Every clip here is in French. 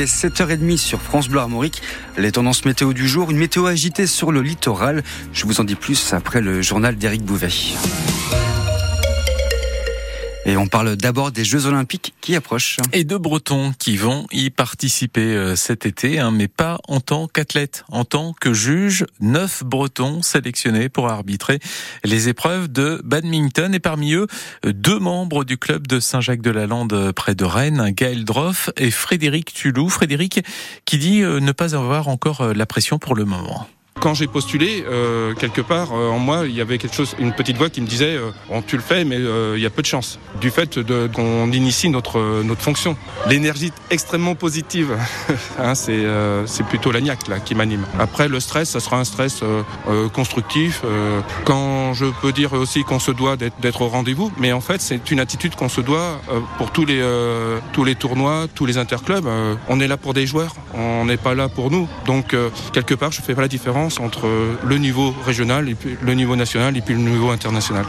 est 7h30 sur France Bleu Armorique. Les tendances météo du jour, une météo agitée sur le littoral. Je vous en dis plus après le journal d'Éric Bouvet. Et on parle d'abord des Jeux Olympiques qui approchent. Et de Bretons qui vont y participer euh, cet été, hein, mais pas en tant qu'athlète, en tant que juge. Neuf Bretons sélectionnés pour arbitrer les épreuves de badminton et parmi eux, deux membres du club de Saint-Jacques-de-la-Lande euh, près de Rennes, Gaël Droff et Frédéric Tulou. Frédéric qui dit euh, ne pas avoir encore la pression pour le moment. Quand j'ai postulé, euh, quelque part euh, en moi, il y avait quelque chose, une petite voix qui me disait euh, bon, tu le fais, mais il y a peu de chance du fait qu'on initie notre notre fonction. L'énergie extrêmement positive, hein, c'est c'est plutôt l'agnac là qui m'anime. Après le stress, ça sera un stress constructif. quand je peux dire aussi qu'on se doit d'être au rendez-vous, mais en fait c'est une attitude qu'on se doit pour tous les tous les tournois, tous les interclubs. on est là pour des joueurs, on n'est pas là pour nous. Donc quelque part, je fais pas la différence entre le niveau régional et puis le niveau national et puis le niveau international.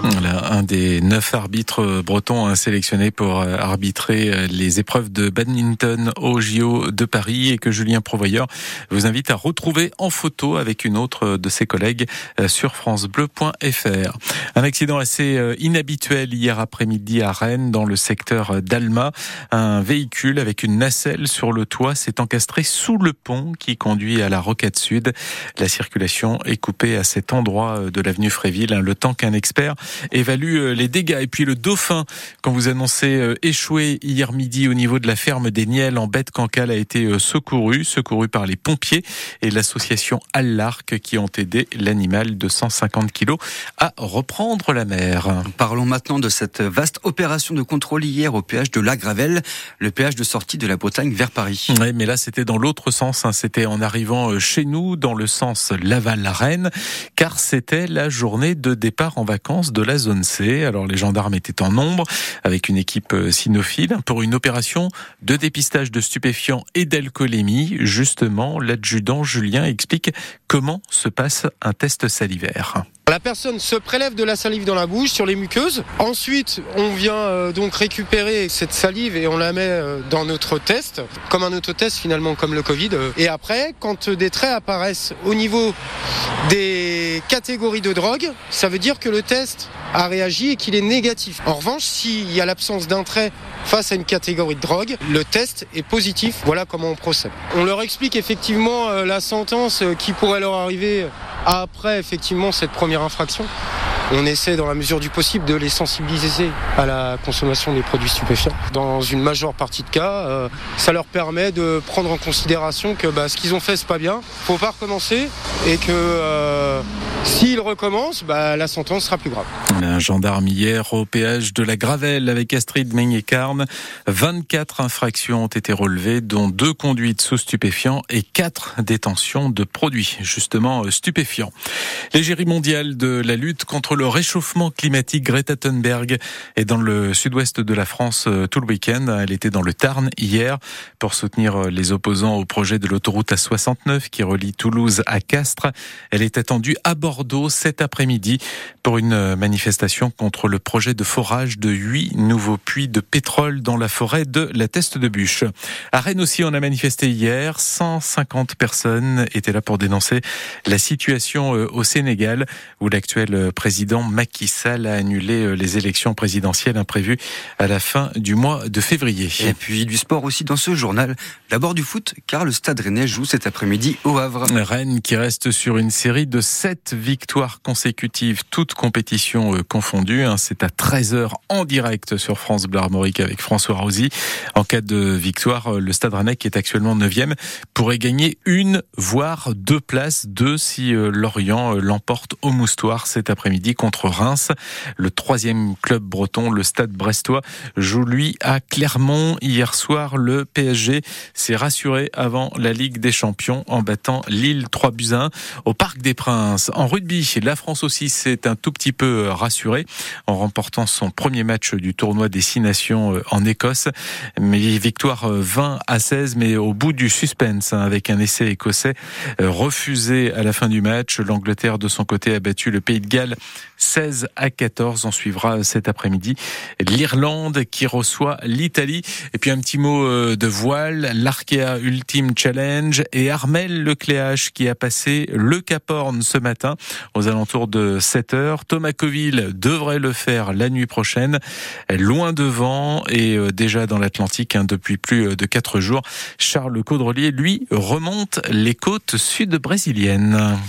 Un des neuf arbitres bretons sélectionnés pour euh, arbitrer euh, les épreuves de badminton au JO de Paris et que Julien Provoyeur vous invite à retrouver en photo avec une autre de ses collègues euh, sur francebleu.fr. Un accident assez inhabituel hier après-midi à Rennes dans le secteur d'Alma. Un véhicule avec une nacelle sur le toit s'est encastré sous le pont qui conduit à la Rocade Sud. Circulation est coupée à cet endroit euh, de l'avenue Fréville, hein, le temps qu'un expert évalue euh, les dégâts. Et puis le dauphin, quand vous annoncez euh, échoué hier midi au niveau de la ferme des Niels en bête cancale, a été secouru, secouru par les pompiers et l'association Allarc qui ont aidé l'animal de 150 kilos à reprendre la mer. Parlons maintenant de cette vaste opération de contrôle hier au péage de La Gravelle, le péage de sortie de la Bretagne vers Paris. Oui, mais là c'était dans l'autre sens, hein. c'était en arrivant chez nous, dans le sens Laval-la-Reine, car c'était la journée de départ en vacances de la zone C. Alors les gendarmes étaient en nombre, avec une équipe euh, cynophile, pour une opération de dépistage de stupéfiants et d'alcoolémie. Justement, l'adjudant Julien explique comment se passe un test salivaire. La personne se prélève de la salive dans la bouche sur les muqueuses. Ensuite, on vient euh, donc récupérer cette salive et on la met euh, dans notre test, comme un autotest finalement, comme le Covid. Et après, quand des traits apparaissent au niveau des catégories de drogue, ça veut dire que le test a réagi et qu'il est négatif. En revanche, s'il y a l'absence d'un trait face à une catégorie de drogue, le test est positif. Voilà comment on procède. On leur explique effectivement euh, la sentence qui pourrait leur arriver après effectivement cette première infraction. On essaie dans la mesure du possible de les sensibiliser à la consommation des produits stupéfiants. Dans une majeure partie de cas, euh, ça leur permet de prendre en considération que bah, ce qu'ils ont fait c'est pas bien, faut pas recommencer et que euh, s'ils recommencent, bah, la sentence sera plus grave. Un gendarme hier au péage de la Gravelle avec Astrid Meignet-Carne. 24 infractions ont été relevées, dont deux conduites sous stupéfiants et quatre détentions de produits, justement stupéfiants. L'égérie mondiale de la lutte contre le réchauffement climatique, Greta Thunberg, est dans le sud-ouest de la France euh, tout le week-end. Elle était dans le Tarn hier pour soutenir euh, les opposants au projet de l'autoroute A69 qui relie Toulouse à Castres. Elle est attendue à bord Bordeaux cet après-midi pour une manifestation contre le projet de forage de huit nouveaux puits de pétrole dans la forêt de la Teste de Bûche. À Rennes aussi, on a manifesté hier. 150 personnes étaient là pour dénoncer la situation euh, au Sénégal où l'actuel président Macky Sall a annulé euh, les élections présidentielles imprévues à la fin du mois de février. Et puis du sport aussi dans ce journal. D'abord du foot car le Stade Rennais joue cet après-midi au Havre. Rennes qui reste sur une série de 7 victoires consécutives, toutes compétitions euh, confondues. Hein. C'est à 13h en direct sur France Bleu Armorique avec François Rosy. En cas de victoire, euh, le Stade Rennais qui est actuellement 9e pourrait gagner une, voire deux places, deux si Lorient l'emporte au Moustoir cet après-midi contre Reims. Le troisième club breton, le Stade Brestois, joue lui à Clermont. Hier soir, le PSG s'est rassuré avant la Ligue des Champions en battant Lille 3 buts 1 au Parc des Princes. En rugby, la France aussi s'est un tout petit peu rassurée en remportant son premier match du tournoi des Six Nations euh, en Écosse. Mais victoire 20 à 16, mais au bout du suspense, hein, avec un essai écossais refusé à la fin du match. L'Angleterre, de son côté, a battu le Pays de Galles 16 à 14. On suivra cet après-midi l'Irlande qui reçoit l'Italie. Et puis un petit mot euh, de voile, l'Arkea Ultime Challenge et Armel Lecléache qui a passé le Cap Horn ce matin aux alentours de 7 heures. Thomas Coville devrait le faire la nuit prochaine, loin devant et euh, déjà dans l'Atlantique hein, depuis plus de 4 jours. Charles Caudrelier, lui, remonte les côtes sud brésiliennes.